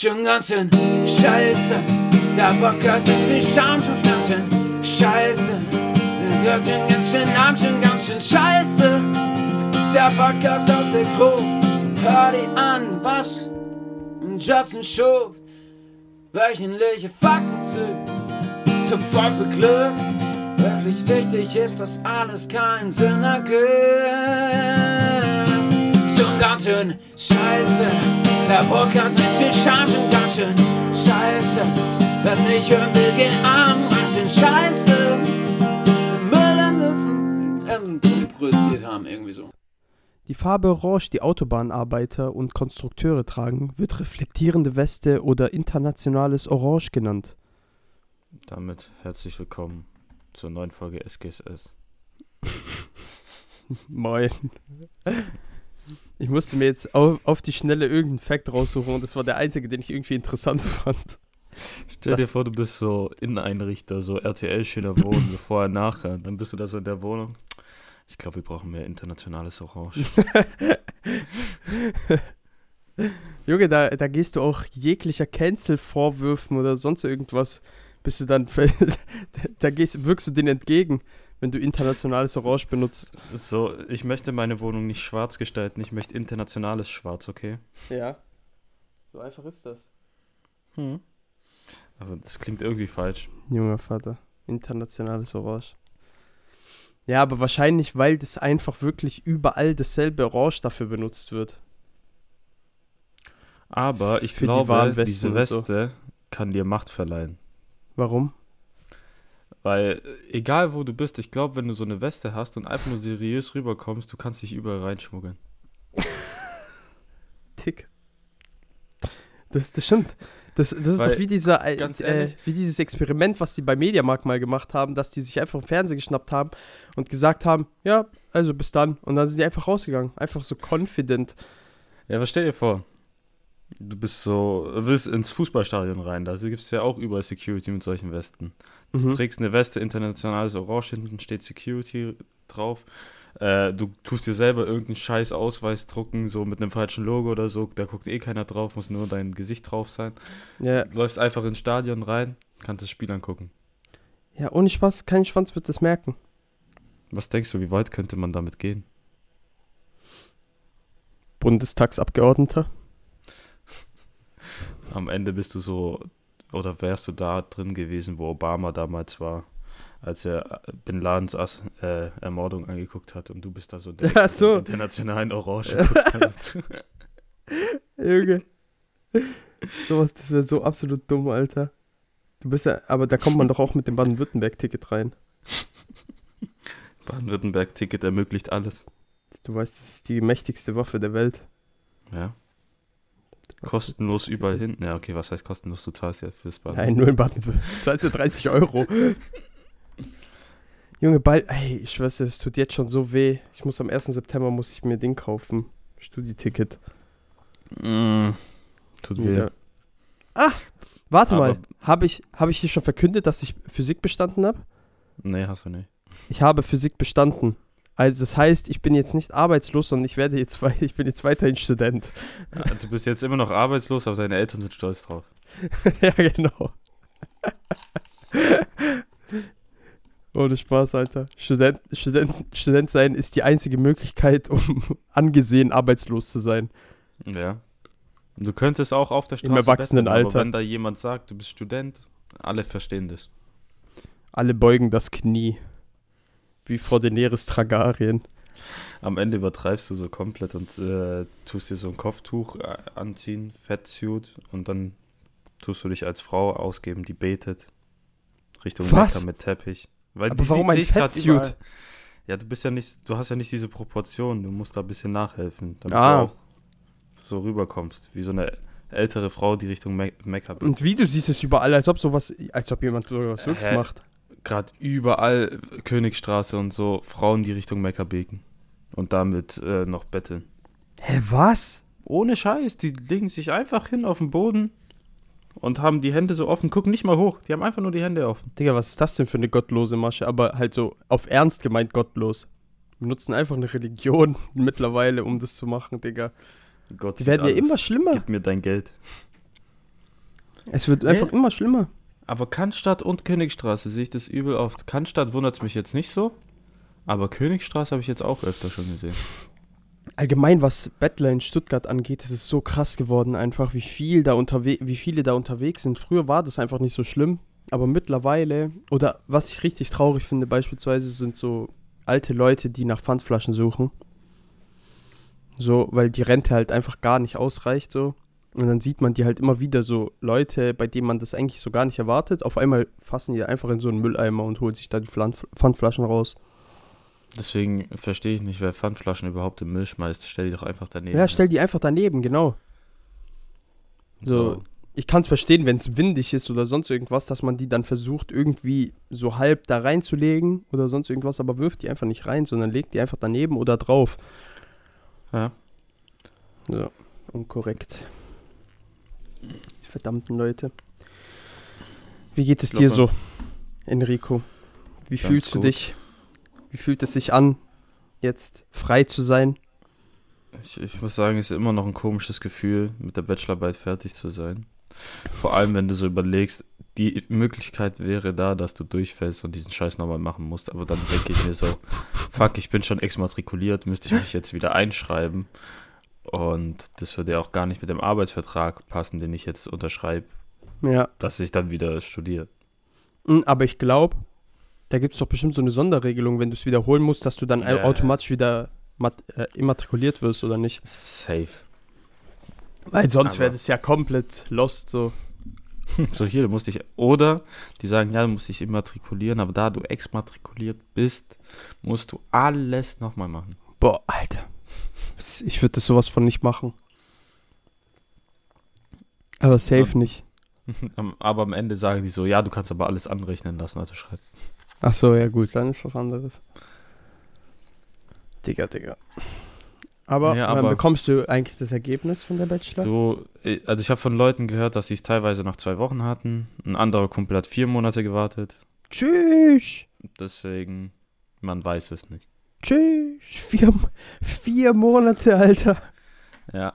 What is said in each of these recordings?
Schon ganz schön scheiße. Der Podcast mit viel Charme schon ganz schön scheiße. Der schon ganz schön arm, schon ganz schön scheiße. Der Podcast aus der Gruppe. Hör dir an, was Justin Schuf. Wöchentliche Fakten zu. Top 5 Glück. Wirklich wichtig ist, dass alles keinen Sinn ergibt. Schon ganz schön scheiße. Der Podcast mit viel schon ganz schön scheiße. Wer's nicht hören will, geht arm, ganz schön scheiße. Müll produziert haben, irgendwie so. Die Farbe Orange, die Autobahnarbeiter und Konstrukteure tragen, wird reflektierende Weste oder internationales Orange genannt. Damit herzlich willkommen zur neuen Folge SGSS. Moin. Ich musste mir jetzt auf, auf die Schnelle irgendeinen Fact raussuchen und das war der einzige, den ich irgendwie interessant fand. Stell dir vor, du bist so Inneneinrichter, so RTL schöner Wohnen, so vorher, nachher. Dann bist du da so in der Wohnung. Ich glaube, wir brauchen mehr internationales Orange. Junge, da, da gehst du auch jeglicher Cancel-Vorwürfen oder sonst irgendwas, bist du dann, da gehst, wirkst du denen entgegen, wenn du internationales Orange benutzt. So, ich möchte meine Wohnung nicht schwarz gestalten, ich möchte internationales Schwarz, okay? Ja. So einfach ist das. Hm. Aber das klingt irgendwie falsch. Junger Vater. Internationales Orange. Ja, aber wahrscheinlich, weil das einfach wirklich überall dasselbe Orange dafür benutzt wird. Aber ich Für die glaube, Warnwesten diese und so. Weste kann dir Macht verleihen. Warum? Weil, äh, egal wo du bist, ich glaube, wenn du so eine Weste hast und einfach nur seriös rüberkommst, du kannst dich überall reinschmuggeln. Tick. Das, das stimmt. Das, das ist Weil, doch wie dieser, äh, ganz äh, ehrlich- wie dieses Experiment, was die bei Mediamarkt mal gemacht haben, dass die sich einfach im Fernsehen geschnappt haben und gesagt haben, ja, also bis dann. Und dann sind die einfach rausgegangen. Einfach so confident. Ja, aber stell dir vor, du bist so, willst ins Fußballstadion rein, da gibt es ja auch überall Security mit solchen Westen. Du Mhm. trägst eine Weste, internationales Orange, hinten steht Security drauf. Äh, du tust dir selber irgendeinen scheiß Ausweis drucken, so mit einem falschen Logo oder so, da guckt eh keiner drauf, muss nur dein Gesicht drauf sein. Ja, Du läufst einfach ins Stadion rein, kannst das Spiel angucken. ja, ohne Spaß, kein Schwanz wird das merken. Was denkst du, wie weit könnte man damit gehen? Bundestagsabgeordneter. Am Ende bist du so, oder wärst du da drin gewesen, wo Obama damals war, als er Bin Ladens Ass, äh, Ermordung angeguckt hat und du bist da so Ach so. internationalen Orange. guckst. Junge. Sowas, das wäre so absolut dumm, Alter. Du bist ja, aber da kommt man doch auch mit dem Baden-Württemberg-Ticket rein. Baden-Württemberg-Ticket ermöglicht alles. Du weißt, das ist die mächtigste Waffe der Welt. Ja. Kostenlos überall hin. Ja, okay, was heißt kostenlos? Du zahlst ja fürs Baden. Nein, nur in Baden-Württemberg. Zahlst du 30 Euro. Junge, bald, ey, ich weiß, es tut jetzt schon so weh. Ich muss am 1. September muss ich mir Ding kaufen. Studieticket. Mm, tut weh. Ja. Ah, warte Aber- mal. Habe ich, hab ich hier schon verkündet, dass ich Physik bestanden habe? Nee, hast du nicht. Ich habe Physik bestanden. Also das heißt, ich bin jetzt nicht arbeitslos, sondern ich werde jetzt ich bin jetzt weiterhin Student. Ja, du bist jetzt immer noch arbeitslos, aber deine Eltern sind stolz drauf. ja, genau. Ohne Spaß, Alter. Student, Student, Student sein ist die einzige Möglichkeit, um angesehen arbeitslos zu sein. Ja. Du könntest auch auf der Im Straße Erwachsenenalter. betteln, aber wenn da jemand sagt, du bist Student, alle verstehen das. Alle beugen das Knie. Wie vor Daenerys Targaryen. Am Ende übertreibst du so komplett und äh, tust dir so ein Kopftuch äh, anziehen, Fettsuit und dann tust du dich als Frau ausgeben, die betet. Richtung Was? Mekka mit Teppich. Weil Aber warum ein Fettsuit? Ja, du bist ja nicht, du hast ja nicht diese Proportion, du musst da ein bisschen nachhelfen, damit Ah. du auch so rüberkommst, wie so eine ältere Frau, die Richtung Me Mekka betet. Und wie du siehst es überall, als ob sowas, als ob jemand sowas wirklich Hä? macht. Gerade überall Königstraße und so, Frauen, die Richtung Mekka beten und damit äh, noch betteln. Hä, was? Ohne Scheiß, die legen sich einfach hin auf den Boden und haben die Hände so offen, gucken nicht mal hoch, die haben einfach nur die Hände offen. Digga, was ist das denn für eine gottlose Masche? Aber halt so auf Ernst gemeint gottlos. Wir nutzen einfach eine Religion mittlerweile, um das zu machen, Digga. Gott Die werden ja alles. immer schlimmer. Gib mir dein Geld. Es wird einfach immer schlimmer. Aber Cannstatt und Königstraße sehe ich das übel oft. Cannstatt wundert es mich jetzt nicht so, aber Königstraße habe ich jetzt auch öfter schon gesehen. Allgemein, was Bettler in Stuttgart angeht, ist es so krass geworden, einfach, wie viel da wie viele da unterwegs sind. Früher war das einfach nicht so schlimm, aber mittlerweile, oder was ich richtig traurig finde, beispielsweise sind so alte Leute, die nach Pfandflaschen suchen. So, weil die Rente halt einfach gar nicht ausreicht, so. Und dann sieht man die halt immer wieder so Leute, bei denen man das eigentlich so gar nicht erwartet. Auf einmal fassen die einfach in so einen Mülleimer und holen sich da die Pfand- Pfandflaschen raus. Deswegen verstehe ich nicht, wer Pfandflaschen überhaupt im Müll schmeißt. Stell die doch einfach daneben. Ja, stell die einfach daneben, genau. so. Ich kann es verstehen, wenn es windig ist oder sonst irgendwas, dass man die dann versucht, irgendwie so halb da reinzulegen oder sonst irgendwas, aber wirft die einfach nicht rein, sondern legt die einfach daneben oder drauf. Ja. So, unkorrekt. Verdammten Leute. Wie geht es dir so, Enrico? Wie Ganz fühlst du gut. dich? Wie fühlt es sich an, jetzt frei zu sein? Ich, ich muss sagen, es ist immer noch ein komisches Gefühl, mit der Bachelorarbeit fertig zu sein. Vor allem, wenn du so überlegst, die Möglichkeit wäre da, dass du durchfällst und diesen Scheiß nochmal machen musst. Aber dann denke ich mir so, fuck, ich bin schon exmatrikuliert, müsste ich mich jetzt wieder einschreiben. Und das würde ja auch gar nicht mit dem Arbeitsvertrag passen, den ich jetzt unterschreibe, Ja. dass ich dann wieder studiere. Mm, Aber ich glaube, da gibt es doch bestimmt so eine Sonderregelung, wenn du es wiederholen musst, dass du dann ja. automatisch wieder äh, immatrikuliert wirst oder nicht. Safe. Weil sonst wäre das ja komplett lost so. So hier, du musst dich, oder die sagen, ja, du musst dich immatrikulieren, aber da du exmatrikuliert bist, musst du alles nochmal machen. Boah, Alter. Ich würde das sowas von nicht machen. Aber safe Ja. nicht. Aber am Ende sagen die so, ja, du kannst aber alles anrechnen lassen, also schreib. Ach so, ja gut, dann ist was anderes. Digga, Digga. Aber, Ja, aber- bekommst du eigentlich das Ergebnis von der Bachelor? So, äh, also ich habe von Leuten gehört, dass sie es teilweise nach zwei Wochen hatten. Ein anderer Kumpel hat vier Monate gewartet. Tschüss. Deswegen, man weiß es nicht. Tschüss. Vier, vier Monate, Alter. Ja,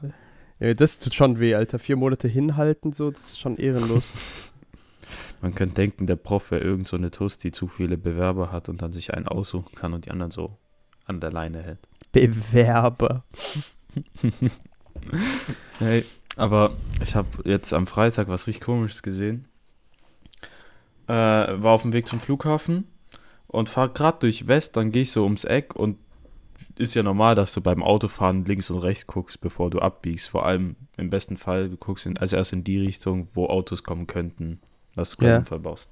Ja, das tut schon weh, Alter. Vier Monate hinhalten, so, das ist schon ehrenlos. man könnte denken, der Prof wäre irgend so eine Tuss, die zu viele Bewerber hat und dann sich einen aussuchen kann und die anderen so an der Leine hält. Bewerber. Hey, aber ich habe jetzt am Freitag was richtig komisches gesehen. Äh, war auf dem Weg zum Flughafen und fahre gerade durch West, dann gehe ich so ums Eck und ist ja normal, dass du beim Autofahren links und rechts guckst, bevor du abbiegst. Vor allem im besten Fall, du guckst in, also erst in die Richtung, wo Autos kommen könnten, dass du keinen Ja. Unfall baust.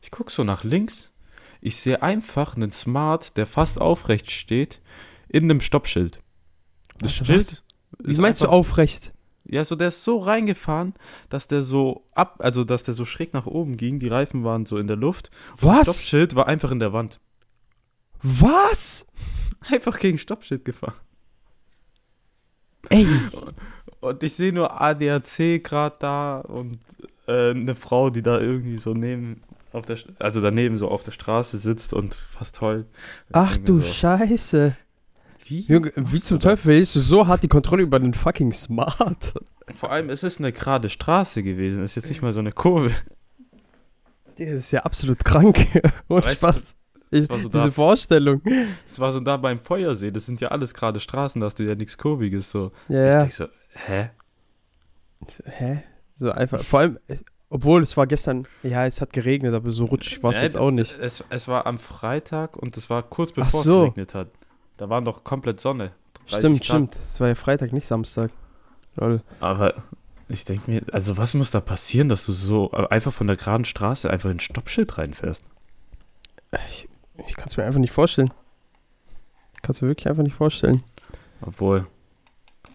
Ich gucke so nach links, ich sehe einfach einen Smart, der fast aufrecht steht, in einem Stoppschild. Das Alter, Schild Wie ist meinst du aufrecht? Ja, so der ist so reingefahren, dass der so ab, also dass der so schräg nach oben ging. Die Reifen waren so in der Luft. Und Das Was? Stoppschild war einfach in der Wand. Was? Einfach gegen Stoppschild gefahren. Ey, Und ich sehe nur ADAC gerade da und äh, eine Frau, die da irgendwie so neben auf der, also daneben so auf der Straße sitzt und fast heult. Ich ach du so, Scheiße. Wie? Junge, wie zum Teufel verlierst du so hart die Kontrolle über den fucking Smart? Vor allem, es ist eine gerade Straße gewesen. Es ist jetzt nicht mal so eine Kurve. Das ist ja absolut krank. Ohne Weißt du, Spaß. Ich, war so diese da- Vorstellung. Das war so da beim Feuersee. Das sind ja alles gerade Straßen, da hast du ja nichts Kurviges. So. Ja, Ich ja. so, hä? Hä? So einfach. Vor allem, es, obwohl es war gestern, ja, es hat geregnet, aber so rutschig war es Ja, jetzt auch nicht. Es, es war am Freitag und es war kurz bevor so. es geregnet hat. Da war doch komplett Sonne. 30 Stimmt, Grad. stimmt. Es war ja Freitag, nicht Samstag. Lol. Aber ich denke mir, also was muss da passieren, dass du so äh, einfach von der geraden Straße einfach in ein Stoppschild reinfährst? Ich, ich kann es mir einfach nicht vorstellen. Ich kann es mir wirklich einfach nicht vorstellen. Obwohl,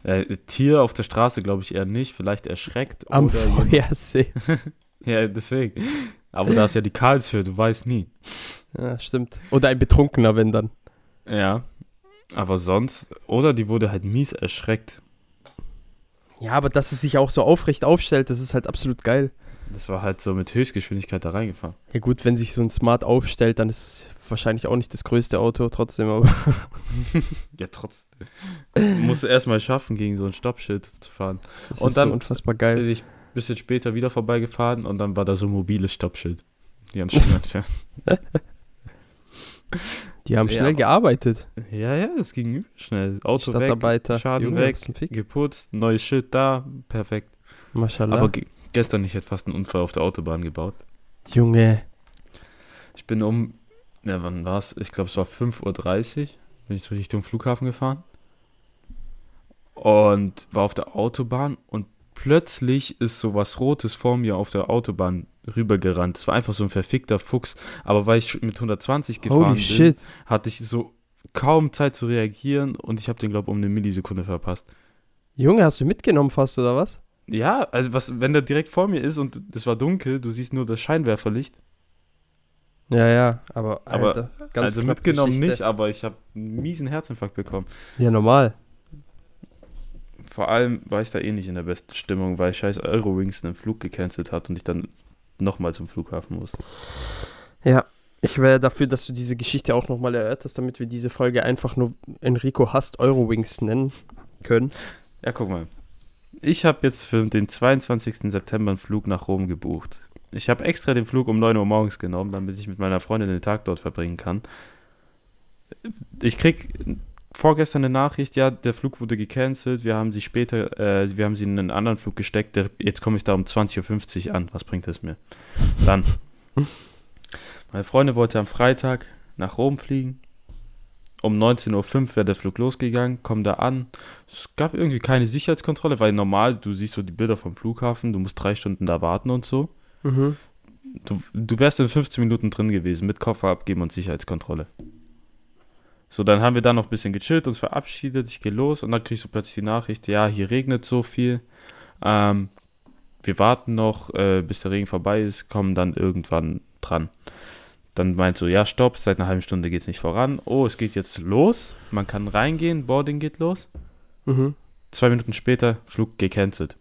äh, Tier auf der Straße glaube ich eher nicht, vielleicht erschreckt Am oder Feuersee. Ja, deswegen. Aber da ist ja die Karlshöhe, du weißt nie. Ja, stimmt. Oder ein Betrunkener, wenn dann. Ja. Aber sonst, oder die wurde halt mies erschreckt. Ja, aber dass es sich auch so aufrecht aufstellt, das ist halt absolut geil. Das war halt so mit Höchstgeschwindigkeit da reingefahren. Ja gut, wenn sich so ein Smart aufstellt, dann ist es wahrscheinlich auch nicht das größte Auto trotzdem, aber Ja, trotzdem. Musst du erstmal schaffen, gegen so ein Stoppschild zu fahren. das Und ist dann- so unfassbar geil. Ich bisschen später wieder vorbeigefahren und dann war da so ein mobiles Stoppschild. Die haben schon entfernt. Die haben Ja, schnell gearbeitet. Ja, ja, das ging übel schnell. Auto weg, Stadtarbeiter. Schaden Junge, weg, geputzt, neues Schild da, perfekt. Maschallah. Aber ge gestern, ich hätte fast einen Unfall auf der Autobahn gebaut. Junge. Ich bin um, ja, wann war es? Ich glaube, es war 5.30 Uhr, bin ich Richtung Flughafen gefahren. Und war auf der Autobahn und plötzlich ist so was Rotes vor mir auf der Autobahn rübergerannt. Es war einfach so ein verfickter Fuchs. Aber weil ich mit 120 gefahren Holy bin, shit. hatte ich so kaum Zeit zu reagieren und ich habe den, glaube ich, um eine Millisekunde verpasst. Junge, hast du mitgenommen fast, oder was? Ja, also was, wenn der direkt vor mir ist und es war dunkel, du siehst nur das Scheinwerferlicht. Ja, ja, aber, Aber- Alter, ganz also mitgenommen Geschichte. nicht, aber ich habe einen miesen Herzinfarkt bekommen. Ja, normal. Vor allem war ich da eh nicht in der besten Stimmung, weil scheiß Eurowings einen Flug gecancelt hat und ich dann nochmal zum Flughafen musste. Ja, ich wäre dafür, dass du diese Geschichte auch nochmal erörterst, damit wir diese Folge einfach nur Enrico hasst Eurowings nennen können. Ja, guck mal. Ich habe jetzt für den 22. September einen Flug nach Rom gebucht. Ich habe extra den Flug um 9 Uhr morgens genommen, damit ich mit meiner Freundin den Tag dort verbringen kann. Ich krieg vorgestern eine Nachricht, ja, der Flug wurde gecancelt, wir haben sie später, äh, wir haben sie in einen anderen Flug gesteckt, der, jetzt komme ich da um 20.50 Uhr an, was bringt es mir? Dann. Meine Freundin wollte am Freitag nach Rom fliegen. Um 19.05 Uhr wäre der Flug losgegangen, komm da an. Es gab irgendwie keine Sicherheitskontrolle, weil normal, du siehst so die Bilder vom Flughafen, du musst drei Stunden da warten und so. Mhm. Du, du wärst in 15 Minuten drin gewesen mit Koffer abgeben und Sicherheitskontrolle. So, dann haben wir da noch ein bisschen gechillt, uns verabschiedet, ich gehe los und dann kriegst du plötzlich die Nachricht, ja, hier regnet so viel. Ähm, wir warten noch, äh, bis der Regen vorbei ist, kommen dann irgendwann dran. Dann meinst du, ja, stopp, seit einer halben Stunde geht es nicht voran. Oh, es geht jetzt los. Man kann reingehen, Boarding geht los. Mhm. Zwei Minuten später, Flug gecancelt.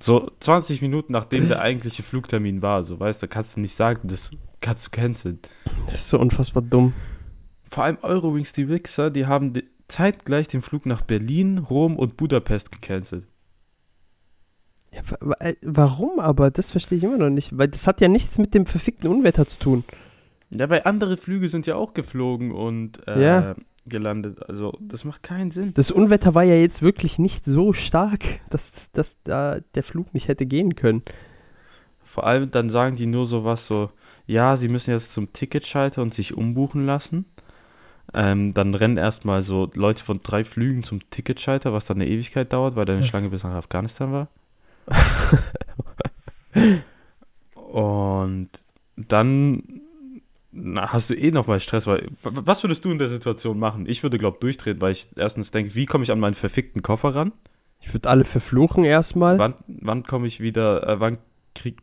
So 20 Minuten nachdem der eigentliche Flugtermin war, so weißt du, kannst du nicht sagen, das kannst du canceln. Das ist so unfassbar dumm. Vor allem Eurowings, die Wichser, die haben zeitgleich den Flug nach Berlin, Rom und Budapest gecancelt. Ja, äh, warum aber? Das verstehe ich immer noch nicht. Weil das hat ja nichts mit dem verfickten Unwetter zu tun. Ja, weil andere Flüge sind ja auch geflogen und äh, Ja. gelandet. Also, das macht keinen Sinn. Das Unwetter war ja jetzt wirklich nicht so stark, dass, dass, dass da der Flug nicht hätte gehen können. Vor allem dann sagen die nur sowas so, ja, sie müssen jetzt zum Ticketschalter und sich umbuchen lassen. Ähm, dann rennen erstmal so Leute von drei Flügen zum Ticketschalter, was dann eine Ewigkeit dauert, weil da eine. Schlange bis nach Afghanistan war. und dann na, hast du eh nochmal Stress, weil was würdest du in der Situation machen? Ich würde, glaube durchdrehen, weil ich erstens denke, wie komme ich an meinen verfickten Koffer ran? Ich würde alle verfluchen erstmal. Wann, wann komme ich wieder, äh, wann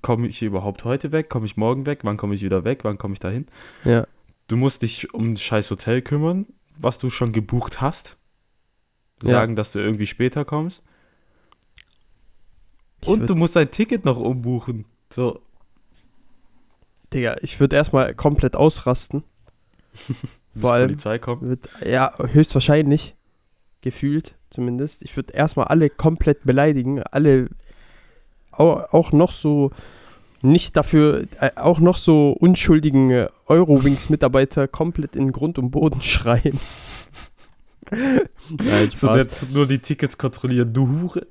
komme ich überhaupt heute weg? Komme ich morgen weg? Wann komme ich wieder weg? Wann komme ich dahin? Ja. Du musst dich um ein scheiß Hotel kümmern, was du schon gebucht hast. Ja. Sagen, dass du irgendwie später kommst. Ich Und du musst dein Ticket noch umbuchen. So, Digga, ich würde erstmal komplett ausrasten. bis Vor allem- Polizei kommt. Wird, ja, höchstwahrscheinlich. Gefühlt zumindest. Ich würde erstmal alle komplett beleidigen. Alle auch, auch noch so nicht dafür, äh, auch noch so unschuldigen äh, Eurowings-Mitarbeiter komplett in Grund und Boden schreien. Nein, So, der tut nur die Tickets kontrollieren. Du Hure.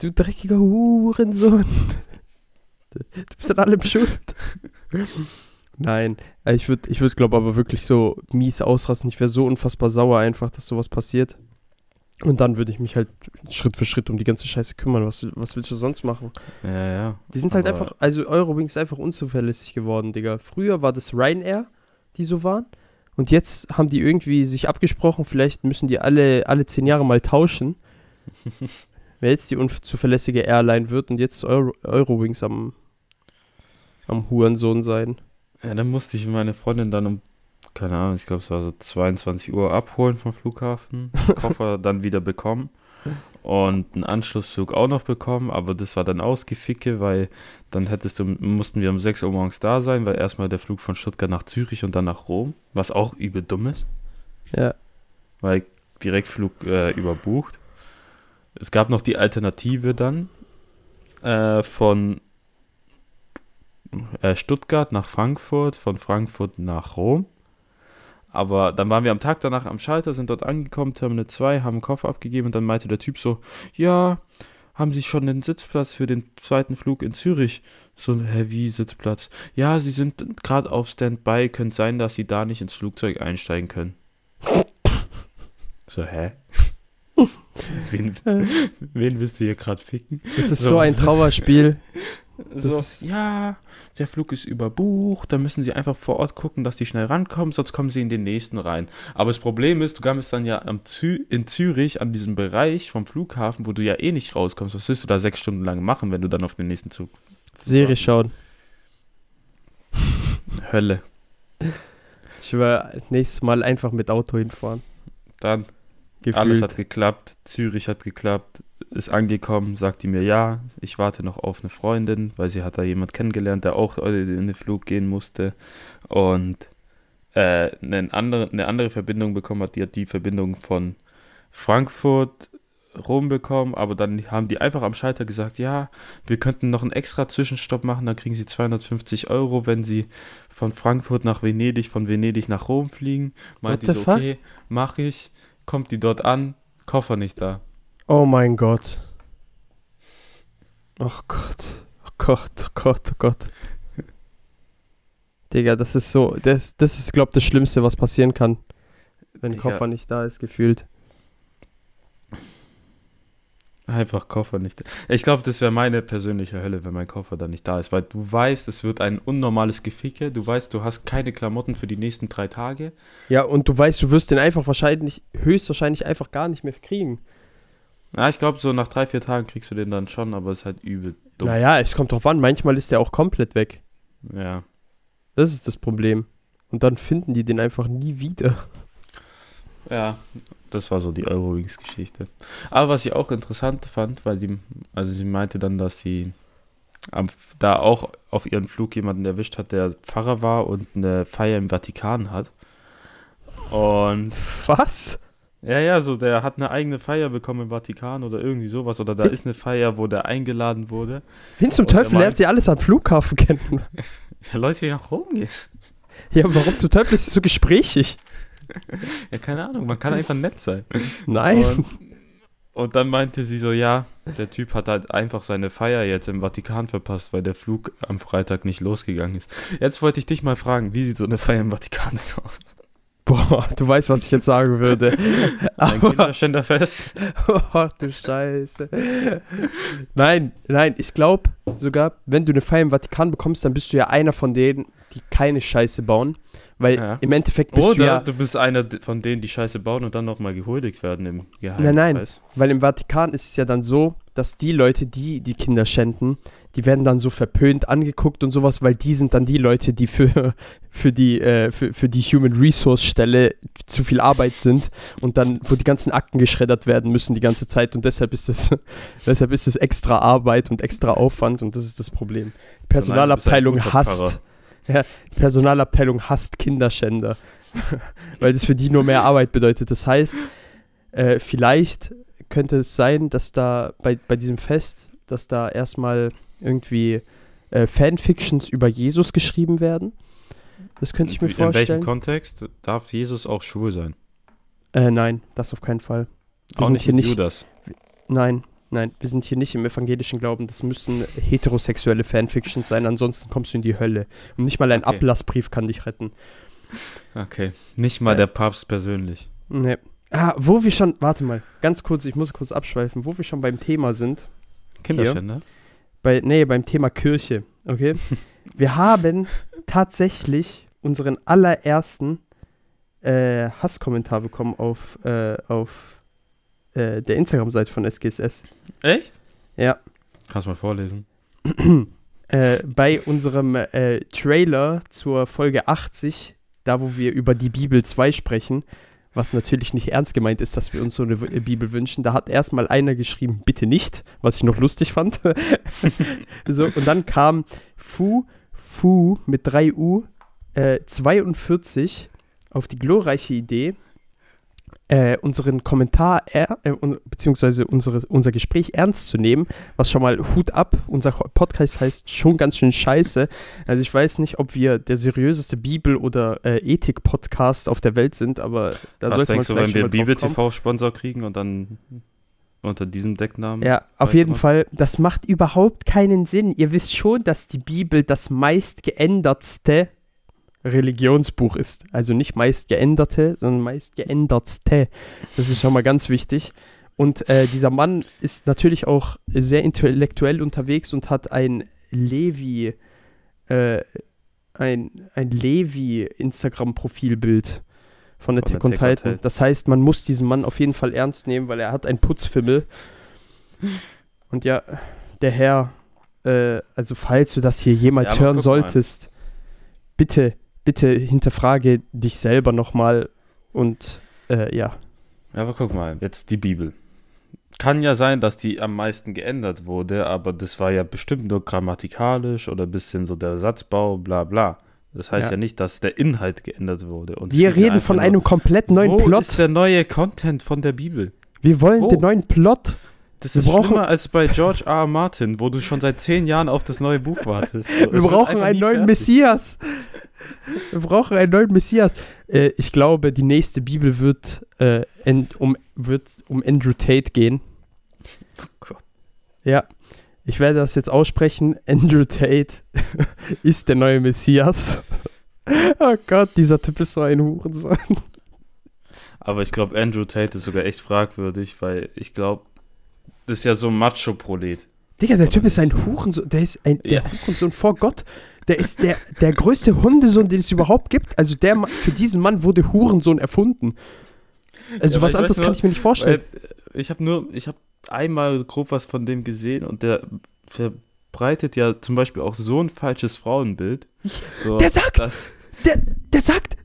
Du dreckiger Hurensohn. Du bist an allem schuld. Nein, äh, ich würde, ich würd, glaube aber wirklich so mies ausrasten. Ich wäre so unfassbar sauer einfach, dass sowas passiert. Und dann würde ich mich halt Schritt für Schritt um die ganze Scheiße kümmern. Was, was willst du sonst machen? Ja, ja. Die sind halt einfach, also Eurowings ist einfach unzuverlässig geworden, Digga. Früher war das Ryanair, die so waren. Und jetzt haben die irgendwie sich abgesprochen, vielleicht müssen die alle, alle zehn Jahre mal tauschen. Wer jetzt die unzuverlässige Airline wird und jetzt Euro, Eurowings am, am Hurensohn sein. Ja, dann musste ich meine Freundin dann um, keine Ahnung, ich glaube, es war so 22 Uhr abholen vom Flughafen, Koffer dann wieder bekommen und einen Anschlussflug auch noch bekommen, aber das war dann ausgeficke, weil dann hättest du, mussten wir um 6 Uhr morgens da sein, weil erstmal der Flug von Stuttgart nach Zürich und dann nach Rom, was auch übel dumm ist, Ja. weil Direktflug äh, überbucht. Es gab noch die Alternative dann äh, von äh, Stuttgart nach Frankfurt, von Frankfurt nach Rom. Aber dann waren wir am Tag danach am Schalter, sind dort angekommen, Terminal 2, haben einen Koffer abgegeben und dann meinte der Typ so, ja, haben Sie schon den Sitzplatz für den zweiten Flug in Zürich? So, hä, wie Sitzplatz? Ja, Sie sind gerade auf Standby, könnte sein, dass Sie da nicht ins Flugzeug einsteigen können. So, hä? wen, wen willst du hier gerade ficken? Das ist so ein Trauerspiel. So, ja, der Flug ist überbucht, da müssen sie einfach vor Ort gucken, dass die schnell rankommen, sonst kommen sie in den nächsten rein. Aber das Problem ist, du kommst dann ja Zü in Zürich an diesem Bereich vom Flughafen, wo du ja eh nicht rauskommst. Was willst du da sechs Stunden lang machen, wenn du dann auf den nächsten Zug? Serie schauen. Hölle. Ich will nächstes Mal einfach mit Auto hinfahren. Dann, Gefühlt. alles hat geklappt, Zürich hat geklappt, ist angekommen, sagt die mir ja, ich warte noch auf eine Freundin, weil sie hat da jemand kennengelernt, der auch in den Flug gehen musste und äh, eine, andere, eine andere Verbindung bekommen hat, die hat die Verbindung von Frankfurt Rom bekommen, aber dann haben die einfach am Schalter gesagt, ja, wir könnten noch einen extra Zwischenstopp machen, dann kriegen sie 250 Euro, wenn sie von Frankfurt nach Venedig, von Venedig nach Rom fliegen. Meint die so, fuck? okay, mach ich, kommt die dort an, Koffer nicht da. Oh mein Gott. Oh Gott. Oh Gott, oh Gott, oh Gott. Digga, das ist so, das, das ist, glaube ich, das Schlimmste, was passieren kann, wenn Digga. Koffer nicht da ist, gefühlt. Einfach Koffer nicht. Ich glaube, das wäre meine persönliche Hölle, wenn mein Koffer dann nicht da ist, weil du weißt, es wird ein unnormales Geficke. Du weißt, du hast keine Klamotten für die nächsten drei Tage. Ja, und du weißt, du wirst den einfach wahrscheinlich, höchstwahrscheinlich einfach gar nicht mehr kriegen. Ja, ich glaube, so nach drei, vier Tagen kriegst du den dann schon, aber es ist halt übel dumm. Naja, es kommt drauf an, manchmal ist der auch komplett weg. Ja. Das ist das Problem. Und dann finden die den einfach nie wieder. Ja, das war so die Eurowings-Geschichte. Aber was ich auch interessant fand, weil sie, also sie meinte dann, dass sie am, da auch auf ihren Flug jemanden erwischt hat, der Pfarrer war und eine Feier im Vatikan hat. Und Was? Ja, ja, so der hat eine eigene Feier bekommen im Vatikan oder irgendwie sowas. Oder da Wie- ist eine Feier, wo der eingeladen wurde. Wen zum Teufel lernt sie alles am Flughafen kennen? Ja, Leute, die nach Rom gehen. Ja, warum zum Teufel ist sie so gesprächig? Ja, keine Ahnung, man kann einfach nett sein. Nein. Und, und dann meinte sie so, ja, der Typ hat halt einfach seine Feier jetzt im Vatikan verpasst, weil der Flug am Freitag nicht losgegangen ist. Jetzt wollte ich dich mal fragen, wie sieht so eine Feier im Vatikan denn aus? Boah, du weißt, was ich jetzt sagen würde. Ein Kinderschänderfest? oh, du Scheiße. Nein, nein, ich glaube sogar, wenn du eine Feier im Vatikan bekommst, dann bist du ja einer von denen, die keine Scheiße bauen. Weil Ja. im Endeffekt bist Oder du ja, du bist einer von denen, die Scheiße bauen und dann nochmal gehuldigt werden im Geheim. Nein, nein. Weil im Vatikan ist es ja dann so, dass die Leute, die die Kinder schänden, die werden dann so verpönt angeguckt und sowas, weil die sind dann die Leute, die für, für, die, äh, für, für die Human Resource Stelle zu viel Arbeit sind und dann, wo die ganzen Akten geschreddert werden müssen die ganze Zeit und deshalb ist es, deshalb ist es extra Arbeit und extra Aufwand und das ist das Problem. Die Personalabteilung guter hasst, Pfarrer. ja, die Personalabteilung hasst Kinderschänder, weil das für die nur mehr Arbeit bedeutet. Das heißt, äh, vielleicht könnte es sein, dass da bei, bei diesem Fest, dass da erstmal irgendwie äh, Fanfictions über Jesus geschrieben werden. Das könnte ich mir In welchem vorstellen. Kontext darf Jesus auch schwul sein? Äh, nein, das auf keinen Fall. Wir auch sind nicht hier in nicht- Judas. Nein, nein, wir sind hier nicht im evangelischen Glauben. Das müssen heterosexuelle Fanfictions sein, ansonsten kommst du in die Hölle. Und nicht mal ein Okay. Ablassbrief kann dich retten. Okay. Nicht mal Äh. der Papst persönlich. Nee. Ah, wo wir schon, warte mal, ganz kurz, ich muss kurz abschweifen, wo wir schon beim Thema sind. Kinderschänder? Bei, nee, beim Thema Kirche, okay? Wir haben tatsächlich unseren allerersten äh, Hasskommentar bekommen auf, äh, auf äh, der Instagram-Seite von SGSS. Echt? Ja. Kannst mal vorlesen. äh, bei unserem äh, Trailer zur Folge 80, da wo wir über die Bibel 2 sprechen, was natürlich nicht ernst gemeint ist, dass wir uns so eine W- Bibel wünschen, da hat erstmal einer geschrieben, bitte nicht, was ich noch lustig fand. so, und dann kam Fu, Fu mit 3 U, äh, 42 auf die glorreiche Idee, äh, unseren Kommentar, äh, un- beziehungsweise unsere, unser Gespräch ernst zu nehmen, was schon mal Hut ab. Unser Podcast heißt schon ganz schön scheiße. Also ich weiß nicht, ob wir der seriöseste Bibel- oder äh, Ethik-Podcast auf der Welt sind, aber da Was sollte man denkst du, wenn wir schon mal Bibel drauf kommen. TV-Sponsor kriegen und dann unter diesem Decknamen? Ja, auf jeden? Fall, das macht überhaupt keinen Sinn. Ihr wisst schon, dass die Bibel das meist geändertste Religionsbuch ist. Also nicht meist geänderte, sondern meist geändertste. Das ist schon mal ganz wichtig. Und äh, dieser Mann ist natürlich auch sehr intellektuell unterwegs und hat ein Levi, äh, ein, ein Levi-Instagram-Profilbild von Attack on Attack on Titan. Titan. Das heißt, man muss diesen Mann auf jeden Fall ernst nehmen, weil er hat einen Putzfimmel. Und ja, der Herr, äh, also falls du das hier jemals Ja, hören guck mal. solltest, bitte, bitte hinterfrage dich selber nochmal und äh, ja. Ja, aber guck mal, jetzt die Bibel. Kann ja sein, dass die am meisten geändert wurde, aber das war ja bestimmt nur grammatikalisch oder ein bisschen so der Satzbau, bla bla. Das heißt Ja. ja, nicht, dass der Inhalt geändert wurde. Und Wir reden von nur, einem komplett neuen wo Plot. ist der neue Content von der Bibel? Wir wollen wo? den neuen Plot. Das Wir ist brauchen- schlimmer als bei George R. R. Martin, wo du schon seit zehn Jahren auf das neue Buch wartest. So, Wir brauchen einen neuen fertig. Messias. Wir brauchen einen neuen Messias. Äh, ich glaube, die nächste Bibel wird, äh, um, wird um Andrew Tate gehen. Oh Gott. Ja, ich werde das jetzt aussprechen. Andrew Tate ist der neue Messias. Oh Gott, dieser Typ ist so ein Hurensohn. Aber ich glaube, Andrew Tate ist sogar echt fragwürdig, weil ich glaube, das ist ja so ein Macho-Prolet. Digga, der Typ ist ein Hurensohn. Der ist ein der Ja. Hurensohn vor Gott. Der ist der, der größte Hundesohn, den es überhaupt gibt. Also der, für diesen Mann wurde Hurensohn erfunden. Also Ja, was anderes weiß kann nur, ich mir nicht vorstellen. Äh, ich habe nur, ich habe einmal grob was von dem gesehen und der verbreitet ja zum Beispiel auch so ein falsches Frauenbild. So, Der sagt- Der, der sagt,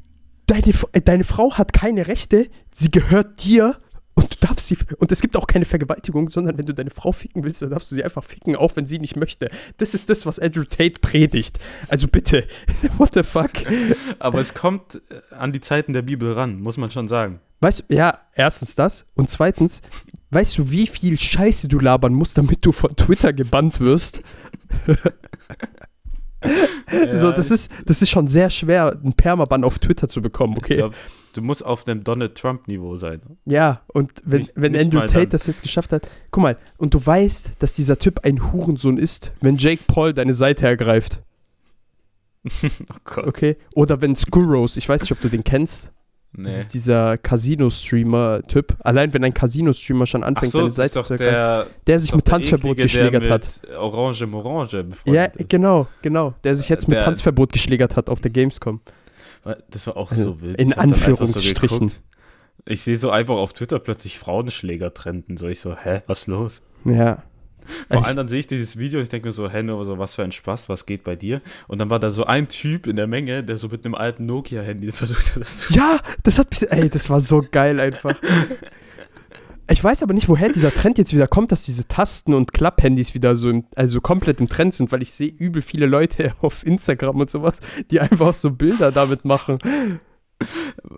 deine, äh, deine Frau hat keine Rechte, sie gehört dir und du darfst sie. Und es gibt auch keine Vergewaltigung, sondern wenn du deine Frau ficken willst, dann darfst du sie einfach ficken, auch wenn sie nicht möchte. Das ist das, was Andrew Tate predigt. Also bitte, what the fuck? aber es kommt äh, an die Zeiten der Bibel ran, muss man schon sagen. Weißt du, ja, erstens das. Und zweitens, weißt du, wie viel Scheiße du labern musst, damit du von Twitter gebannt wirst? so, das ist, das ist schon sehr schwer, einen Permaban auf Twitter zu bekommen, okay? Ich glaub, du musst auf dem Donald Trump-Niveau sein. Ja, und wenn, Nicht- wenn nicht Andrew Tate dann. das jetzt geschafft hat, guck mal, und du weißt, dass dieser Typ ein Hurensohn ist, wenn Jake Paul deine Seite ergreift, Oh Gott. okay? Oder wenn Skurros, ich weiß nicht, ob du den kennst, das Nee. ist dieser Casino-Streamer-Typ. Allein wenn ein Casino-Streamer schon anfängt, so, das ist Seite zu ergreifen, der, der sich mit der Tanzverbot Eklige, geschlägert der hat. mit Orange Morange Ja, befreundet ist. genau, genau. Der sich jetzt mit Der- Tanzverbot geschlägert hat auf der Gamescom. Das war auch Also, so wild. in Anführungsstrichen. geguckt. ich sehe so einfach auf Twitter plötzlich Frauenschläger trenden. So ich so, hä, was los? Ja. Vor Ich- allem dann sehe ich dieses Video und ich denke mir so, hä, nur so, was für ein Spaß, was geht bei dir? Und dann war da so ein Typ in der Menge, der so mit einem alten Nokia-Handy versucht hat, das zu Ja, das hat mich. Ey, das war so geil einfach. Ich weiß aber nicht, woher dieser Trend jetzt wieder kommt, dass diese Tasten- und Klapp-Handys wieder so im, also komplett im Trend sind, weil ich sehe übel viele Leute auf Instagram und sowas, die einfach so Bilder damit machen.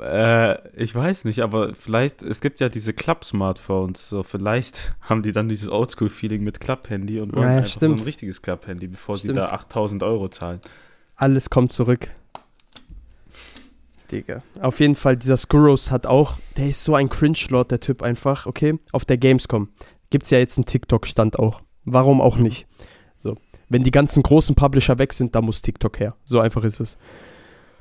Äh, ich weiß nicht, aber vielleicht, es gibt ja diese Klapp-Smartphones, so vielleicht haben die dann dieses Oldschool-Feeling mit Klapp-Handy und wollen Ja, einfach stimmt. so ein richtiges Klapp-Handy, bevor Stimmt. sie da 8000 Euro zahlen. Alles kommt zurück. Digga. Auf jeden Fall, dieser Skurros hat auch, der ist so ein Cringe-Lord, der Typ einfach, okay? Auf der Gamescom gibt's ja jetzt einen TikTok-Stand auch. Warum auch nicht? So. Wenn die ganzen großen Publisher weg sind, da muss TikTok her. So einfach ist es.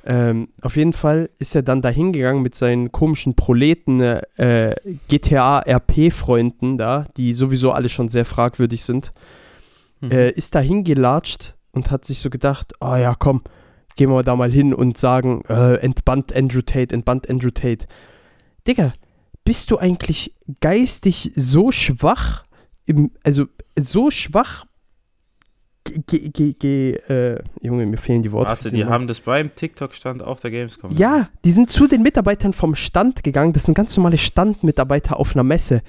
Ähm, auf jeden Fall ist er dann da hingegangen mit seinen komischen Proleten äh, GTA-RP-Freunden da, die sowieso alle schon sehr fragwürdig sind Mhm. äh, ist da hingelatscht und hat sich so gedacht, oh ja, komm, gehen wir da mal hin und sagen, äh, entbannt Andrew Tate, entbannt Andrew Tate. Digga, bist du eigentlich geistig so schwach, im, also so schwach, ge, ge, ge, äh, Junge, mir fehlen die Worte. Warte, die diesen haben das beim TikTok-Stand auf der Gamescom. ja, die sind zu den Mitarbeitern vom Stand gegangen. Das sind ganz normale Standmitarbeiter auf einer Messe.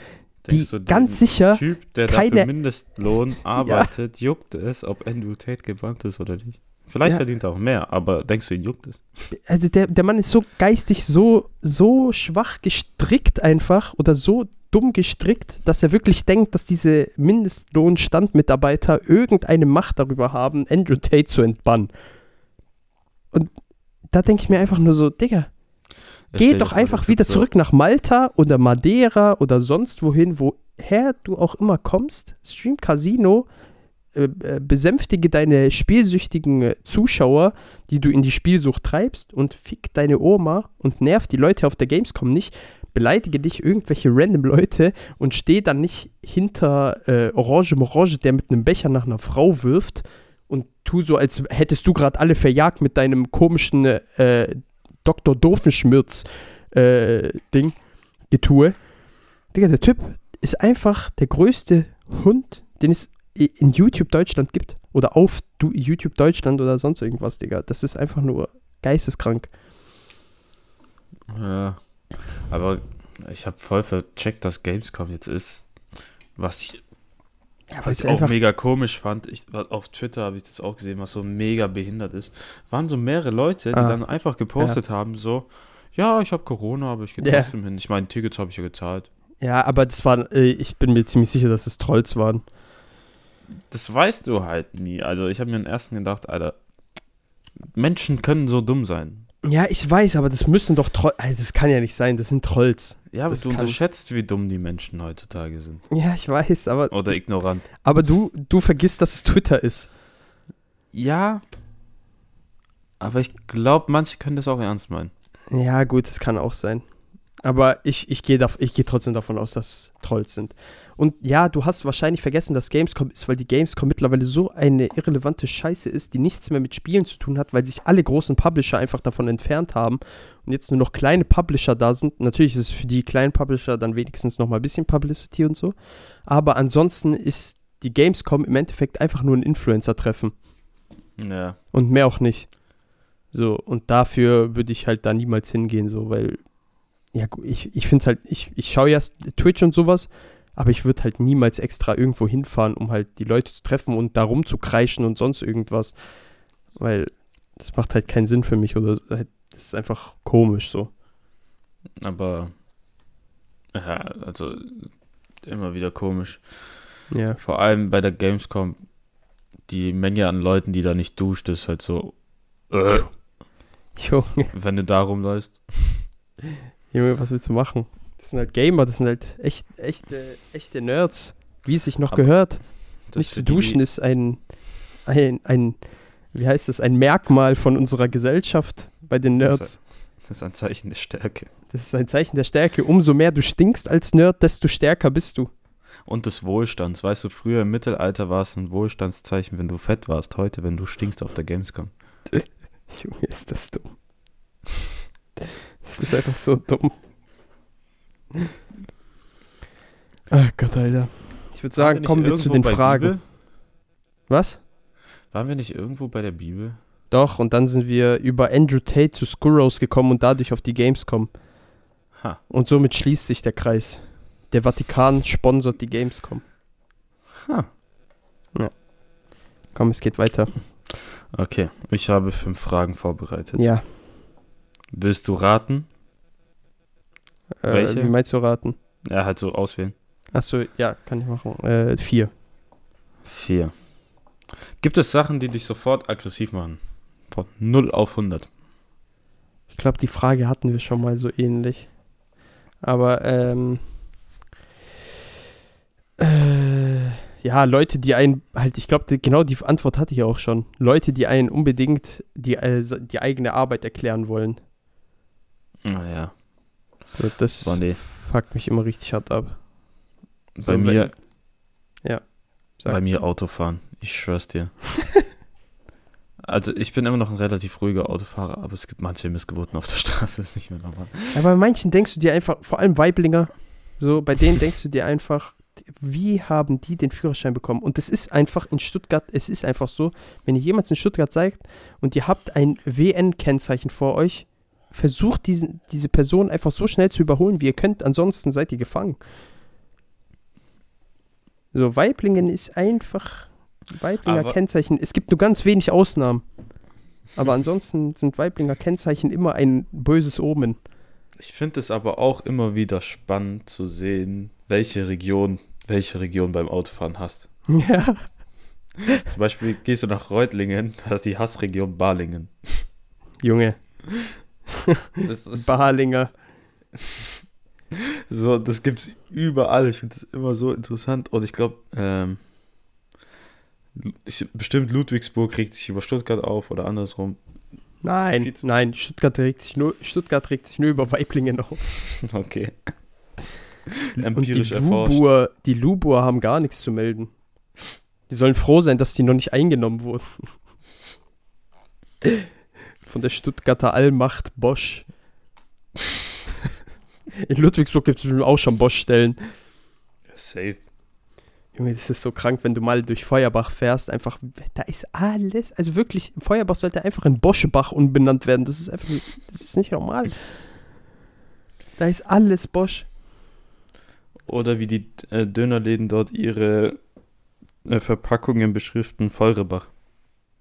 Die Denkst du, ganz sicher Typ, der keine- dafür Mindestlohn arbeitet, juckt es, ob Andrew Tate gebannt ist oder nicht. Vielleicht Ja. verdient er auch mehr, aber denkst du, ihn juckt es? Also der, der Mann ist so geistig, so, so schwach gestrickt einfach oder so dumm gestrickt, dass er wirklich denkt, dass diese Mindestlohnstandmitarbeiter irgendeine Macht darüber haben, Andrew Tate zu entbannen. Und da denke ich mir einfach nur so, Digga, Geh doch einfach wieder so- zurück nach Malta oder Madeira oder sonst wohin, woher du auch immer kommst. Stream Casino, äh, äh, besänftige deine spielsüchtigen äh, Zuschauer, die du in die Spielsucht treibst und fick deine Oma und nerv die Leute auf der Gamescom nicht. Beleidige dich irgendwelche random Leute und steh dann nicht hinter äh, Orange Morange, der mit einem Becher nach einer Frau wirft und tu so, als hättest du gerade alle verjagt mit deinem komischen äh, Dr. Doofenschmirz äh, Ding, Getue. Digga, der Typ ist einfach der größte Hund, den es in YouTube Deutschland gibt. Oder auf YouTube Deutschland oder sonst irgendwas, Digga. Das ist einfach nur geisteskrank. Ja. Aber ich habe voll vercheckt, dass Gamescom jetzt ist. Was ich, Ja, was ich auch mega komisch fand, ich, auf Twitter habe ich das auch gesehen, was so mega behindert ist. Waren so mehrere Leute, die Ah. dann einfach gepostet haben, so, ja, ich habe Corona, aber ich gehe Ja. trotzdem hin. Ich meine, Tickets habe ich ja gezahlt. Ja, aber das waren, äh, ich bin mir ziemlich sicher, dass es Trolls waren. Das weißt du halt nie. Also ich habe mir im ersten gedacht, Alter, Menschen können so dumm sein. Ja, ich weiß, aber das müssen doch Trolls. Also, das kann ja nicht sein, das sind Trolls. Ja, aber Das du kann- unterschätzt, wie dumm die Menschen heutzutage sind. Ja, ich weiß, aber. Oder ignorant. aber du, du vergisst, dass es Twitter ist. Ja, aber ich glaube, manche können das auch ernst meinen. Ja, gut, das kann auch sein. Aber ich, ich gehe ich geh trotzdem davon aus, dass es Trolls sind. Und ja, du hast wahrscheinlich vergessen, dass Gamescom ist, weil die Gamescom mittlerweile so eine irrelevante Scheiße ist, die nichts mehr mit Spielen zu tun hat, weil sich alle großen Publisher einfach davon entfernt haben und jetzt nur noch kleine Publisher da sind. Natürlich ist es für die kleinen Publisher dann wenigstens noch mal ein bisschen Publicity und so. Aber ansonsten ist die Gamescom im Endeffekt einfach nur ein Influencer-Treffen. Ja. Und mehr auch nicht. So, und dafür würde ich halt da niemals hingehen, so, weil, ja, ich, ich finde es halt, ich, ich schaue ja Twitch und sowas, aber ich würde halt niemals extra irgendwo hinfahren, um halt die Leute zu treffen und da rumzukreischen und sonst irgendwas. Weil das macht halt keinen Sinn für mich oder halt, das ist einfach komisch so. Aber, ja, also immer wieder komisch. Ja. Vor allem bei der Gamescom, die Menge an Leuten, die da nicht duscht, ist halt so, äh, Junge, wenn du da rumläufst. Junge, was willst du machen? Das sind halt Gamer, das sind halt echt, echte, echte Nerds, wie es sich noch Aber gehört. Nicht zu duschen ist ein, ein, ein, wie heißt das, ein Merkmal von unserer Gesellschaft bei den Nerds. Das ist ein Zeichen der Stärke. Das ist ein Zeichen der Stärke. Umso mehr du stinkst als Nerd, desto stärker bist du. Und des Wohlstands. Weißt du, früher im Mittelalter war es ein Wohlstandszeichen, wenn du fett warst. Heute, wenn du stinkst auf der Gamescom. Junge, ist das dumm. Das ist einfach so dumm. Ach Gott, Alter. Ich würde sagen, kommen wir zu den Fragen. Bibel? Was? Waren wir nicht irgendwo bei der Bibel? Doch, und dann sind wir über Andrew Tate zu Skurros gekommen und dadurch auf die Gamescom. Ha. Und somit schließt sich der Kreis. Der Vatikan sponsert die Gamescom. Ha. Komm, es geht weiter. Okay, ich habe fünf Fragen vorbereitet. Ja. Willst du raten? Äh, Welche? Wie meinst du raten? Ja, halt so auswählen. Achso, ja, kann ich machen. Äh, vier. Vier. Gibt es Sachen, die dich sofort aggressiv machen? Von 0 auf 100. Ich glaube, die Frage hatten wir schon mal so ähnlich. Aber, ähm. Äh, ja, Leute, die einen, halt, ich glaube, genau die Antwort hatte ich auch schon. Leute, die einen unbedingt die, äh, die eigene Arbeit erklären wollen. Naja, So, das oh nee. fuckt mich immer richtig hart ab. Bei So, wenn- mir, Sag. bei mir Autofahren. Ich schwör's dir. also ich bin immer noch ein relativ ruhiger Autofahrer, aber es gibt manche Missgeburten auf der Straße, ist nicht mehr normal. Ja, bei manchen denkst du dir einfach, vor allem Weiblinger, so, bei denen denkst du dir einfach, wie haben die den Führerschein bekommen? Und das ist einfach in Stuttgart, es ist einfach so, wenn ihr jemals in Stuttgart seid und ihr habt ein WN-Kennzeichen vor euch, versucht diesen, diese Person einfach so schnell zu überholen, wie ihr könnt, ansonsten seid ihr gefangen. So, Weiblingen ist einfach Weiblinger Aber- Kennzeichen. Es gibt nur ganz wenig Ausnahmen. Aber ansonsten sind Weiblinger Kennzeichen immer ein böses Omen. Ich finde es aber auch immer wieder spannend zu sehen, welche Region, welche Region beim Autofahren hast. Ja. Zum Beispiel gehst du nach Reutlingen, da ist die Hassregion Balingen. Junge, Bahlinger. so, das gibt's überall. Ich finde das immer so interessant. Und ich glaube, ähm, bestimmt Ludwigsburg regt sich über Stuttgart auf oder andersrum. Nein, nein, Stuttgart regt sich nur, Stuttgart regt sich nur über Weiblingen auf. Okay. Und die Empirisch erforscht. Lubur, die Lubur haben gar nichts zu melden. Die sollen froh sein, dass die noch nicht eingenommen wurden. Von der Stuttgarter Allmacht Bosch. In Ludwigsburg gibt es auch schon Bosch-Stellen. Safe. Junge, das ist so krank, wenn du mal durch Feuerbach fährst. Einfach, da ist alles. Also wirklich, Feuerbach sollte einfach in Boschebach umbenannt werden. Das ist einfach, das ist nicht normal. Da ist alles Bosch. Oder wie die äh, Dönerläden dort ihre äh, Verpackungen beschriften, Feuerbach.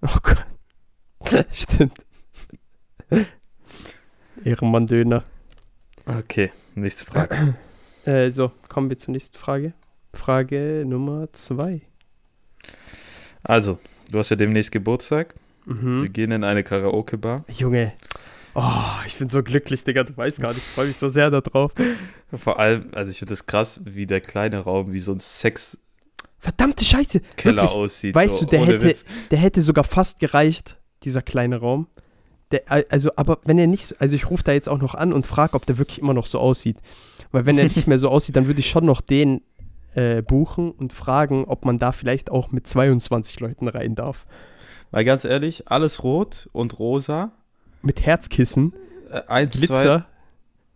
Oh Gott. Stimmt. Ehrenmann-Döner. Okay, nächste Frage. Äh, so, kommen wir zur nächsten Frage. Frage Nummer zwei. Also, du hast ja demnächst Geburtstag. Wir Mhm. gehen in eine Karaoke-Bar. Junge. Oh, ich bin so glücklich, Digga. Du weißt gar nicht. Ich freue mich so sehr darauf. Vor allem, also ich finde das krass, wie der kleine Raum, wie so ein Sexkeller Verdammte Scheiße. Wirklich. aussieht. Weißt so, du, der hätte, Witz. der hätte sogar fast gereicht, dieser kleine Raum. Der, also, aber wenn er nicht, so- also ich rufe da jetzt auch noch an und frage, ob der wirklich immer noch so aussieht. Weil wenn er nicht mehr so aussieht, dann würde ich schon noch den äh, buchen und fragen, ob man da vielleicht auch mit 22 Leuten rein darf. Weil ganz ehrlich, alles rot und rosa. Mit Herzkissen, Äh, eins, zwei, Glitzer.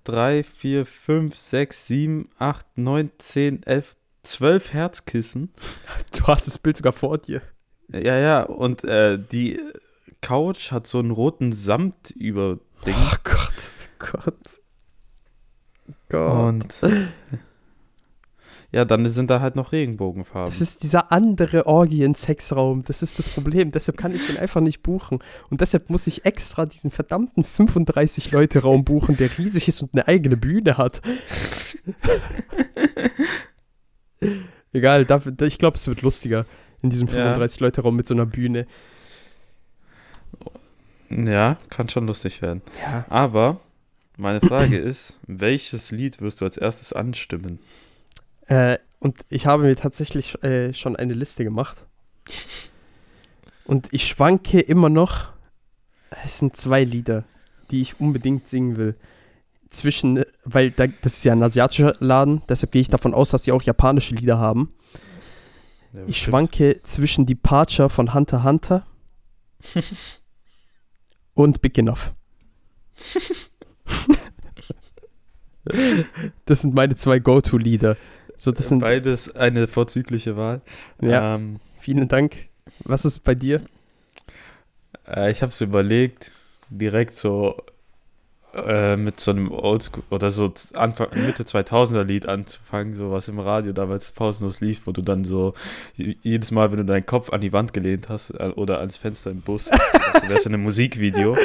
drei, vier, fünf, sechs, sieben, acht, neun, zehn, elf, zwölf Herzkissen. Du hast das Bild sogar vor dir. Ja, ja, und äh, die Couch hat so einen roten Samt über Ding. Oh Gott, Gott. Gott. Und ja, dann sind da halt noch Regenbogenfarben. Das ist dieser andere Orgien-Sexraum. Das ist das Problem. Deshalb kann ich den einfach nicht buchen. Und deshalb muss ich extra diesen verdammten 35-Leute-Raum buchen, der riesig ist und eine eigene Bühne hat. Egal, da, da, ich glaube, es wird lustiger in diesem Ja. 35-Leute-Raum mit so einer Bühne. Ja, kann schon lustig werden. Ja. Aber meine Frage ist, welches Lied wirst du als erstes anstimmen? Äh, und ich habe mir tatsächlich äh, schon eine Liste gemacht. Und ich schwanke immer noch. Es sind zwei Lieder, die ich unbedingt singen will. Zwischen, äh, weil da, das ist ja ein asiatischer Laden, deshalb gehe ich davon aus, dass die auch japanische Lieder haben. Ja, Ich schwanke zwischen Departure von Hunter Hunter und Big Enough. das sind meine zwei Go-To-Lieder. So, das sind, Beides eine vorzügliche Wahl. ja. Ähm, Vielen Dank. Was ist bei dir? äh, ich habe es überlegt, direkt so äh, mit so einem Oldschool oder so Anfang, Mitte 2000er Lied anzufangen, so was im Radio damals pausenlos lief, wo du dann so jedes Mal, wenn du deinen Kopf an die Wand gelehnt hast äh, oder ans Fenster im Bus, du wärst in einem Musikvideo.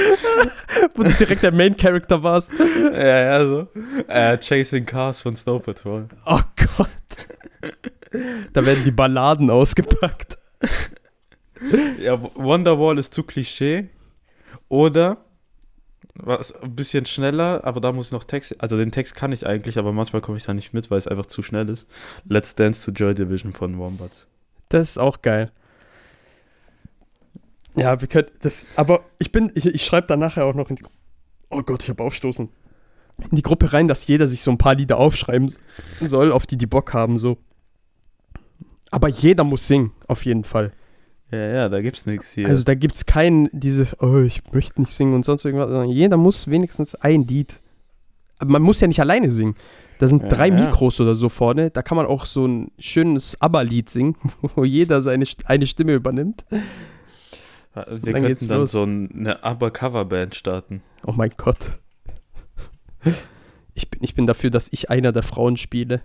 Wo du direkt der Main Character warst. ja, ja, so. Äh, Chasing Cars von Snow Patrol. Oh Gott. Da werden die Balladen ausgepackt. Ja, Wonderwall ist zu Klischee. Oder was ein bisschen schneller, aber da muss ich noch Text. Also den Text kann ich eigentlich, aber manchmal komme ich da nicht mit, weil es einfach zu schnell ist. Let's Dance to Joy Division von Wombat. Das ist auch geil. Ja, wir können das. Aber ich bin, ich, ich schreibe da nachher auch noch in die. Oh Gott, ich habe aufstoßen. In die Gruppe rein, dass jeder sich so ein paar Lieder aufschreiben soll, auf die die Bock haben, so. Aber jeder muss singen, auf jeden Fall. Ja, ja, da gibt's nichts hier. Also da gibt es kein dieses, oh, ich möchte nicht singen und sonst irgendwas, sondern jeder muss wenigstens ein Lied. Aber man muss ja nicht alleine singen. Da sind Ja, drei ja. Mikros oder so vorne. Da kann man auch so ein schönes ABBA-Lied singen, wo jeder seine eine Stimme übernimmt. wir dann könnten geht's dann los. so ein- eine ABBA-Coverband starten. Oh mein Gott. Ich bin, ich bin dafür, dass ich einer der Frauen spiele.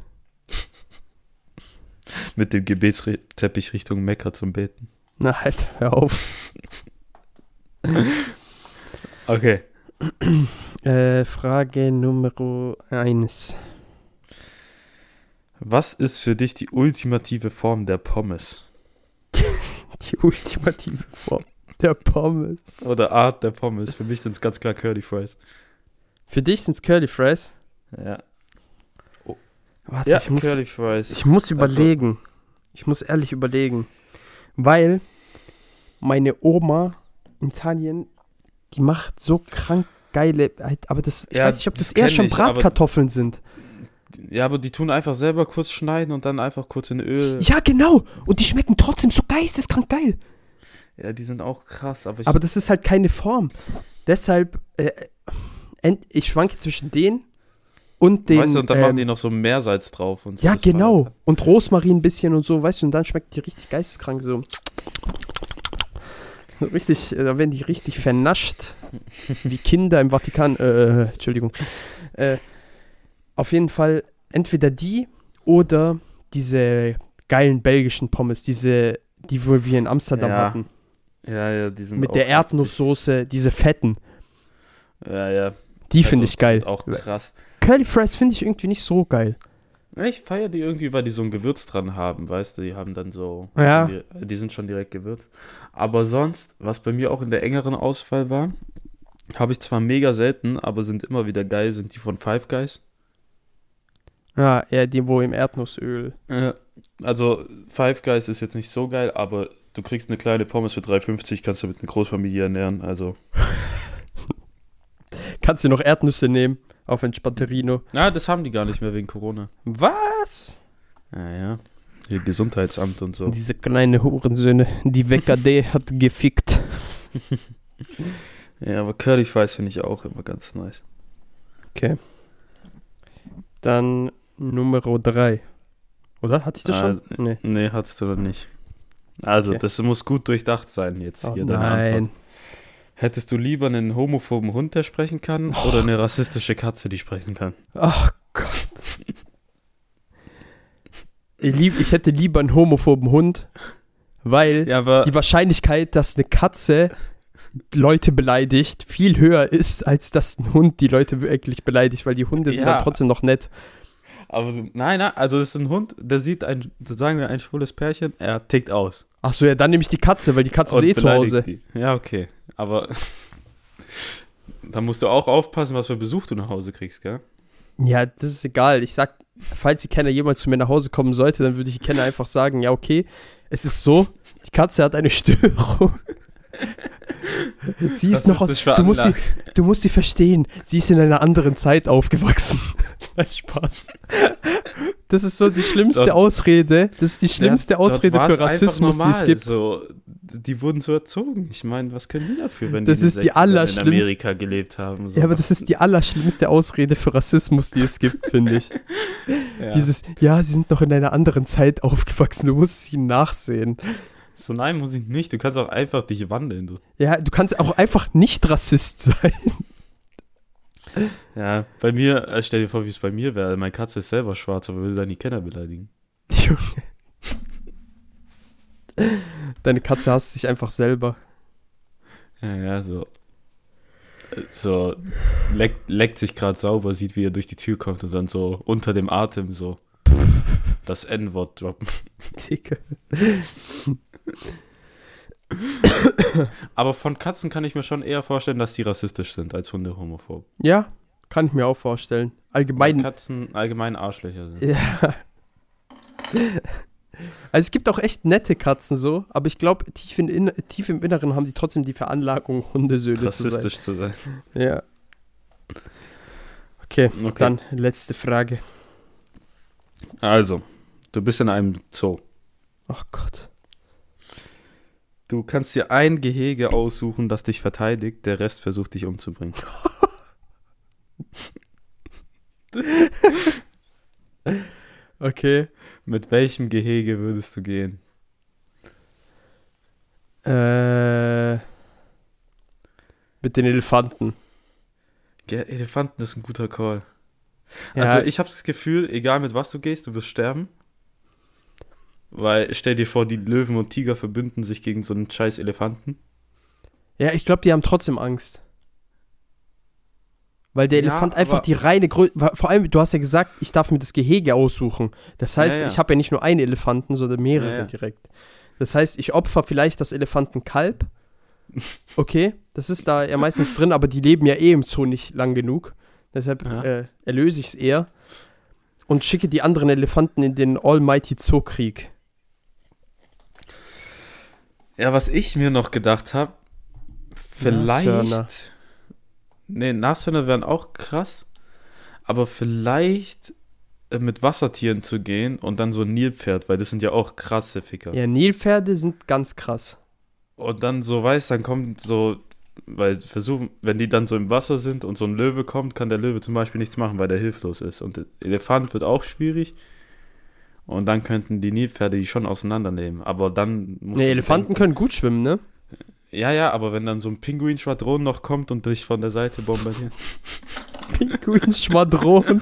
Mit dem Gebetsteppich Richtung Mekka zum Beten. Na halt, hör auf. Okay. Äh, Frage Nummer 1. Was ist für dich die ultimative Form der Pommes? Die ultimative Form der Pommes. Oder Art der Pommes? Für mich sind es ganz klar Curly Fries. Für dich sind es Curly Fries? Ja. Warte, Ja, ich, muss, Curly Fries. ich muss überlegen. Ich muss ehrlich überlegen. Weil meine Oma in Italien, die macht so krank geile, halt, aber das, ich Ja, weiß nicht, ob das das eher schon ich, Bratkartoffeln sind. ja, aber die tun einfach selber kurz schneiden und dann einfach kurz in Öl. Ja, genau. Und die schmecken trotzdem so geisteskrank geil. Ja, die sind auch krass, aber ich. Aber das ist halt keine Form. Deshalb, äh, ent- ich schwanke zwischen den und den. weißt du, und dann ähm, machen die noch so Meersalz drauf und so. Ja, das war genau. halt- Und Rosmarin ein bisschen und so, weißt du, und dann schmeckt die richtig geisteskrank so. Richtig, äh, da werden die richtig vernascht. Wie Kinder im Vatikan. Äh, Entschuldigung. Äh, auf jeden Fall entweder die oder diese geilen belgischen Pommes, diese, die wo wir in Amsterdam Ja, hatten. Ja, ja, die sind Mit der. Erdnusssoße, diese fetten. Ja, ja. Die finde Also, ich geil. Auch krass. Curly Fries finde ich irgendwie nicht so geil. Ich feiere die irgendwie, weil die so ein Gewürz dran haben, weißt du? Die haben dann so. Ja. Die, die sind schon direkt gewürzt. Aber sonst, was bei mir auch in der engeren Auswahl war, habe ich zwar mega selten, aber sind immer wieder geil, sind die von Five Guys. Ja, eher die, wo im Erdnussöl. Ja. Also, Five Guys ist jetzt nicht so geil, aber du kriegst eine kleine Pommes für 3,50, kannst du mit einer Großfamilie ernähren. Also, Kannst du noch Erdnüsse nehmen auf ein Spatterino. na, das haben die gar nicht mehr wegen Corona. Was? Ja, ja. Hier Gesundheitsamt und so. Diese kleine Hurensöhne, die WKD hat gefickt. Ja, aber Curly Fries finde ich auch immer ganz nice. Okay. Dann Nummer 3. Oder? Hatte ich das schon? Ah, Nee. Nee, hattest du noch nicht. Also, Okay. das muss gut durchdacht sein jetzt Oh, hier nein. Antwort. Hättest du lieber einen homophoben Hund, der sprechen kann, Oh. oder eine rassistische Katze, die sprechen kann? Ach Gott. Ich, lieb, ich hätte lieber einen homophoben Hund, weil Ja, aber die Wahrscheinlichkeit, dass eine Katze Leute beleidigt, viel höher ist, als dass ein Hund die Leute wirklich beleidigt, weil die Hunde sind Ja. dann trotzdem noch nett. Aber du, nein, nein, also das ist ein Hund, der sieht ein, so sagen wir, ein schwules Pärchen, er tickt aus. Ach so, ja, dann nehme ich die Katze, weil die Katze ist eh zu Hause. Die. Ja, okay. Aber da musst du auch aufpassen, was für Besuch du nach Hause kriegst, gell? Ja, das ist egal. Ich sag, falls die Kenner jemals zu mir nach Hause kommen sollte, dann würde ich die Kenner einfach sagen, ja, okay, es ist so, die Katze hat eine Störung. sie ist Was noch, ist du musst, sie, du musst sie verstehen, sie ist in einer anderen Zeit aufgewachsen. Nein, Spaß. Das ist so die schlimmste Dort- Ausrede, das ist die schlimmste Ja, Ausrede für Rassismus, die einfach es normal, gibt. So, die wurden so erzogen. Ich meine, was können die dafür, wenn Das die in ist die 60ern allerschlimmste- in Amerika gelebt haben? So. Ja, aber das ist die allerschlimmste Ausrede für Rassismus, die es gibt, finde ich. ja. Dieses, ja, sie sind noch in einer anderen Zeit aufgewachsen, du musst ihnen nachsehen. So, nein, muss ich nicht. Du kannst auch einfach dich wandeln. Du. Ja, du kannst auch einfach nicht Rassist sein. Ja, bei mir, äh, stell dir vor, wie es bei mir wäre. Meine Katze ist selber schwarz, aber würde die Kenner beleidigen. Junge. Deine Katze hasst sich einfach selber. Ja, ja, so. So, leckt, leckt sich gerade sauber, sieht, wie er durch die Tür kommt und dann so unter dem Atem so das N-Wort droppen. Dicke. Aber von Katzen kann ich mir schon eher vorstellen, dass die rassistisch sind als Hunde homophob. Ja, kann ich mir auch vorstellen. Weil Allgemein. Katzen allgemein Arschlöcher sind. Ja. Also es gibt auch echt nette Katzen so, aber ich glaube, tief, in, tief im Inneren haben die trotzdem die Veranlagung, Hundesöhne zu sein. Rassistisch zu sein. Ja. Okay, Okay. dann letzte Frage. Also, du bist in einem Zoo. Ach Gott. Du kannst dir ein Gehege aussuchen, das dich verteidigt, der Rest versucht dich umzubringen. Okay. Mit welchem Gehege würdest du gehen? Äh, mit den Elefanten. Ja, Elefanten ist ein guter Call. Ja, Also ich habe das Gefühl, egal mit was du gehst, du wirst sterben. Weil stell dir vor, die Löwen und Tiger verbünden sich gegen so einen scheiß Elefanten. ja, ich glaube, die haben trotzdem Angst. Weil der Ja, Elefant einfach die reine Größe. Vor allem, du hast ja gesagt, ich darf mir das Gehege aussuchen. Das heißt, Ja, ja. ich habe ja nicht nur einen Elefanten, sondern mehrere direkt. Das heißt, ich opfer vielleicht das Elefantenkalb. Okay, das ist da ja meistens drin, aber die leben ja eh im Zoo nicht lang genug. Deshalb äh, erlöse ich es eher. Und schicke die anderen Elefanten in den Almighty Zookrieg. Ja, was ich mir noch gedacht habe, Nashörner. vielleicht. Nee, Nashörner wären auch krass. Aber vielleicht äh, mit Wassertieren zu gehen und dann so ein Nilpferd, weil das sind ja auch krasse Ficker. Ja, Nilpferde sind ganz krass. Und dann so weiß, dann kommt so, weil versuchen, wenn die dann so im Wasser sind und so ein Löwe kommt, kann der Löwe zum Beispiel nichts machen, weil der hilflos ist. Und der Elefant wird auch schwierig. Und dann könnten die Nilpferde die schon auseinandernehmen. Aber dann muss Nee, Elefanten können gut schwimmen, ne? Ja, ja, aber wenn dann so ein Pinguin-Schwadron noch kommt und dich von der Seite bombardiert. Pinguin-Schwadron.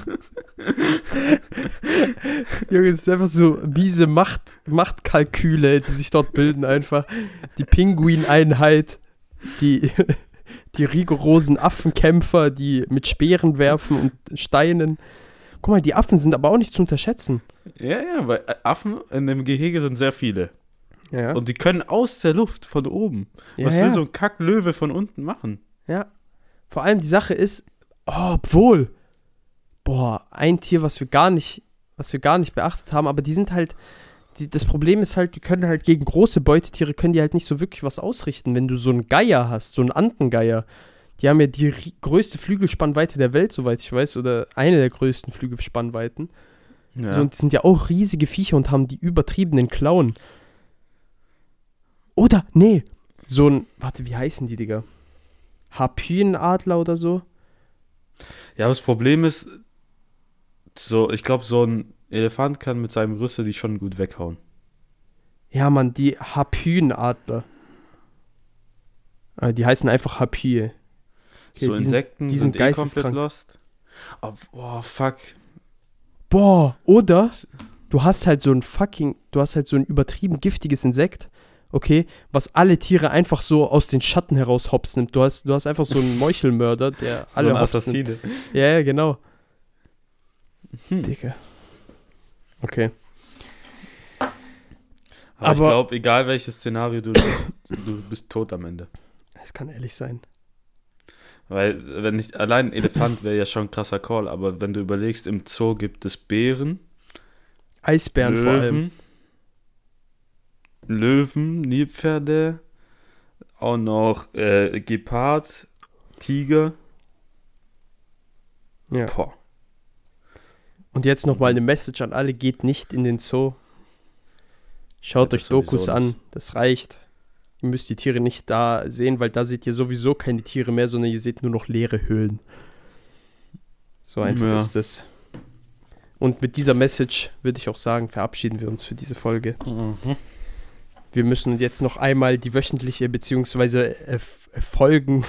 Junge, das ist einfach so miese Macht, Machtkalküle, die sich dort bilden einfach. Die Pinguin-Einheit, die, die rigorosen Affenkämpfer, die mit Speeren werfen und Steinen. Guck mal, die Affen sind aber auch nicht zu unterschätzen. Ja, ja, weil äh, Affen in dem Gehege sind sehr viele. Ja, Und die können aus der Luft von oben. ja, Was ja. will so ein Kacklöwe von unten machen? ja. Vor allem die Sache ist, oh, obwohl, boah, ein Tier, was wir gar nicht, was wir gar nicht beachtet haben, aber die sind halt, die, das Problem ist halt, die können halt gegen große Beutetiere, können die halt nicht so wirklich was ausrichten. Wenn du so einen Geier hast, so einen Antengeier, die haben ja die größte Flügelspannweite der Welt, soweit ich weiß, oder eine der größten Flügelspannweiten. Ja. So, und die sind ja auch riesige Viecher und haben die übertriebenen Klauen. Oder, nee, so ein, warte, wie heißen die, Digga? Harpünenadler oder so? ja, aber das Problem ist, so, ich glaube, so ein Elefant kann mit seinem Rüssel die schon gut weghauen. Ja, Mann, die Harpünenadler. Äh, die heißen einfach Harpie. Okay, so Insekten die sind, sind eh komplett lost. Oh, boah, fuck. Boah, oder du hast halt so ein fucking, du hast halt so ein übertrieben giftiges Insekt, okay, was alle Tiere einfach so aus den Schatten heraus hops nimmt. Du hast, du hast einfach so einen Meuchelmörder, der So alle hops nimmt. Ja, ja, genau. Hm. Digga. Okay. Aber, ich Aber- glaube, egal welches Szenario du nimmst, du bist tot am Ende. Es kann ehrlich sein. Weil, wenn nicht, allein ein Elefant wäre ja schon ein krasser Call, aber wenn du überlegst, im Zoo gibt es Bären, Eisbären vor allem. Löwen, Löwen, Nilpferde, auch noch äh, Gepard, Tiger. Ja. Boah. Und jetzt nochmal eine Message an alle: geht nicht in den Zoo. Schaut Ja, euch Dokus an, das reicht. Ihr müsst die Tiere nicht da sehen, weil da seht ihr sowieso keine Tiere mehr, sondern ihr seht nur noch leere Höhlen. So einfach Ja. ist es. Und mit dieser Message würde ich auch sagen, verabschieden wir uns für diese Folge. Mhm. Wir müssen jetzt noch einmal die wöchentliche beziehungsweise äh, äh, Folgen,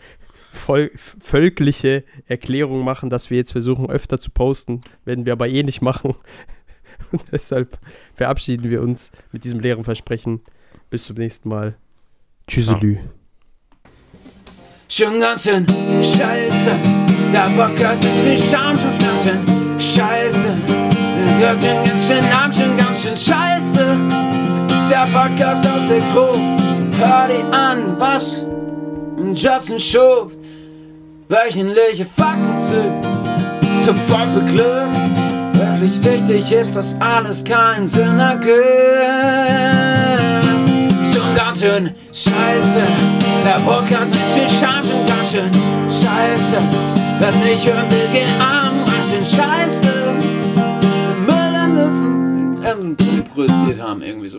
Vol völkliche Erklärung machen, dass wir jetzt versuchen, öfter zu posten. Werden wir aber eh nicht machen. Und deshalb verabschieden wir uns mit diesem leeren Versprechen. Bis zum nächsten Mal. Tschüsselü. Schon ganz schön scheiße. Der Podcast mit viel Schamschufnaschen. Scheiße. Der hört schon ganz schön Namen, schon ganz schön scheiße. Der Podcast aus der Crew. Hör dir an, was Justin schuf. Wöchentliche Fakten zu. Zu voll für Glück. Wirklich wichtig ist, dass alles keinen Sinn ergibt ganz schön scheiße. Der Podcast mit viel Scham schon ganz schön scheiße. Was nicht hören will, geh arm, ganz schön scheiße. Müll an Nutzen. Irgendwie produziert haben, irgendwie so.